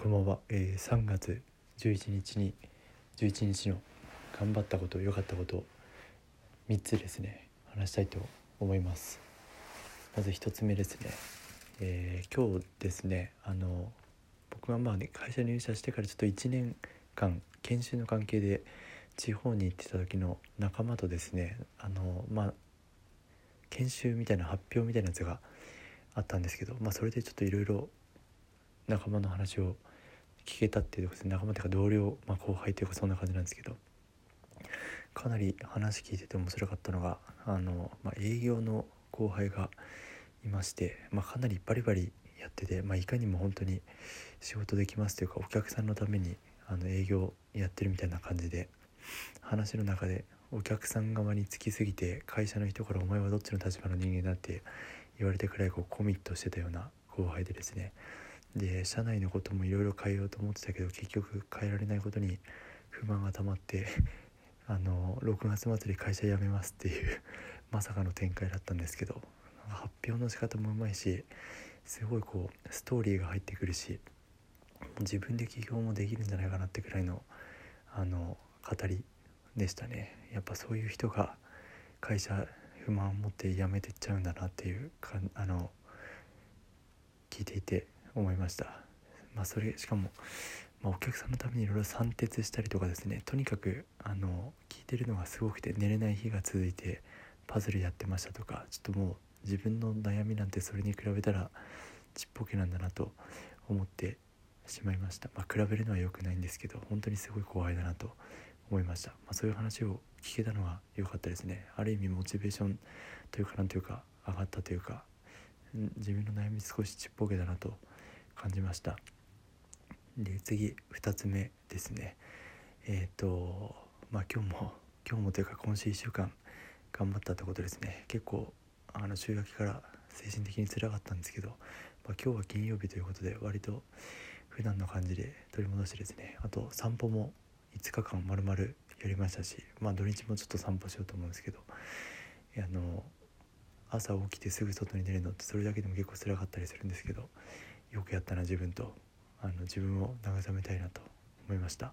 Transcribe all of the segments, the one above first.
こんばんは、えー、3月11日に11日の頑張ったこと良かったこと3つですね話したいと思います。まず1つ目ですね、えー、今日ですねあの僕がまあ、ね、会社入社してからちょっと1年間研修の関係で地方に行ってた時の仲間とですねあのまあ研修みたいな発表みたいなやつがあったんですけど、まあ、それでちょっといろいろ仲間の話を聞けたっていうことで仲間というか同僚、まあ、後輩というかそんな感じなんですけどかなり話聞いてて面白かったのがあの、まあ、営業の後輩がいまして、まあ、かなりバリバリやってて、まあ、いかにも本当に仕事できますというかお客さんのためにあの営業やってるみたいな感じで話の中でお客さん側につきすぎて会社の人から「お前はどっちの立場の人間だ」って言われてくらいこうコミットしてたような後輩でですねで社内のこともいろいろ変えようと思ってたけど結局変えられないことに不満が溜まって あの6月末で会社辞めますっていう まさかの展開だったんですけど発表の仕方もうまいしすごいこうストーリーが入ってくるし自分で起業もできるんじゃないかなってくらいのあの語りでしたね。やっぱそういう人が会社不満を持って辞めてっちゃうんだなっていうかあの聞いていて思いました。まあそれしかも、まあ、お客さんのためにいろいろ算鉄したりとかですね。とにかくあの聞いてるのがすごくて寝れない日が続いてパズルやってましたとかちょっともう自分の悩みなんてそれに比べたらちっぽけなんだなと思ってしまいました、まあ、比べるのは良くないんですけど本当にすごい怖いだなと思いました、まあ、そういう話を聞けたのは良かったですね。ある意味モチベーションというかなんというか上がったというか自分の悩み少しちっぽけだなと感じました。で次2つ目ですね。えっ、ー、とまあ今日も今日もというか今週1週間頑張ったってことですね。結構あの週明けから精神的につらかったんですけど、まあ、今日は金曜日ということで割と普段の感じで取り戻してですね。あと散歩も5日間まるまるやりましたしまあ土日もちょっと散歩しようと思うんですけどあの朝起きてすぐ外に出るのってそれだけでも結構辛かったりするんですけどよくやったな自分と。あの自分を慰めたいなと思いました。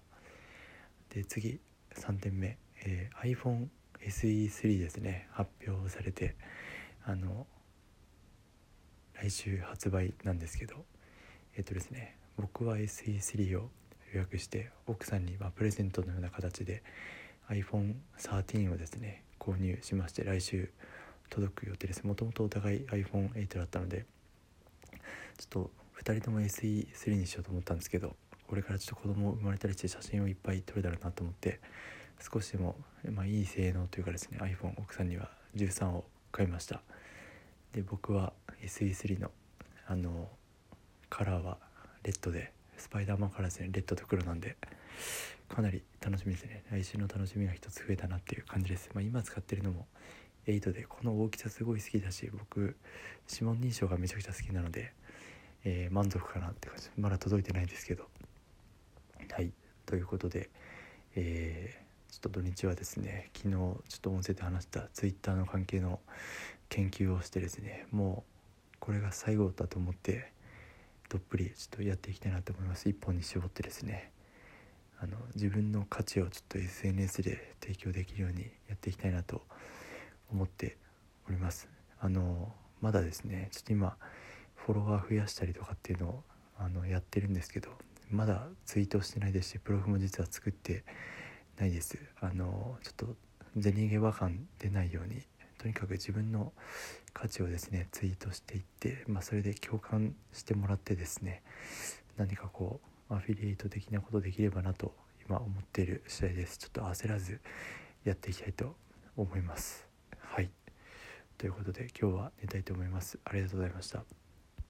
で次3点目、えー、iPhone SE3 ですね。発表されてあの来週発売なんですけど。えっ、ー、とですね僕は SE3 を予約して奥さんにまプレゼントのような形で iPhone13 をですね購入しまして来週届く予定です。もともとお互い iPhone8 だったのでちょっと2人とも SE3 にしようと思ったんですけどこれからちょっと子供生まれたりして写真をいっぱい撮れたらなと思って少しでも、まあ、いい性能というかですね iPhone 奥さんには13を買いました。で僕は SE3 のあのカラーはレッドでスパイダーマンカラーですねレッドと黒なんでかなり楽しみですね。来週の楽しみが一つ増えたなっていう感じです、まあ、今使ってるのも8でこの大きさすごい好きだし僕指紋認証がめちゃくちゃ好きなのでえー、満足かなって感じ。まだ届いてないですけど。はい。ということで、えー、ちょっと土日はですね昨日ちょっと音声で話した Twitter の関係の研究をしてですねもうこれが最後だと思ってどっぷりちょっとやっていきたいなと思います。一本に絞ってですねあの自分の価値をちょっと SNS で提供できるようにやっていきたいなと思っております。あのまだですねちょっと今フォロワー増やしたりとかっていうのをあのやってるんですけどまだツイートしてないですしプロフも実は作ってないです。あのちょっと銭ゲバ感出ないようにとにかく自分の価値をですねツイートしていって、まあ、それで共感してもらってですね何かこうアフィリエイト的なことできればなと今思っている次第です。ちょっと焦らずやっていきたいと思います。はい。ということで今日は寝たいと思います。ありがとうございました。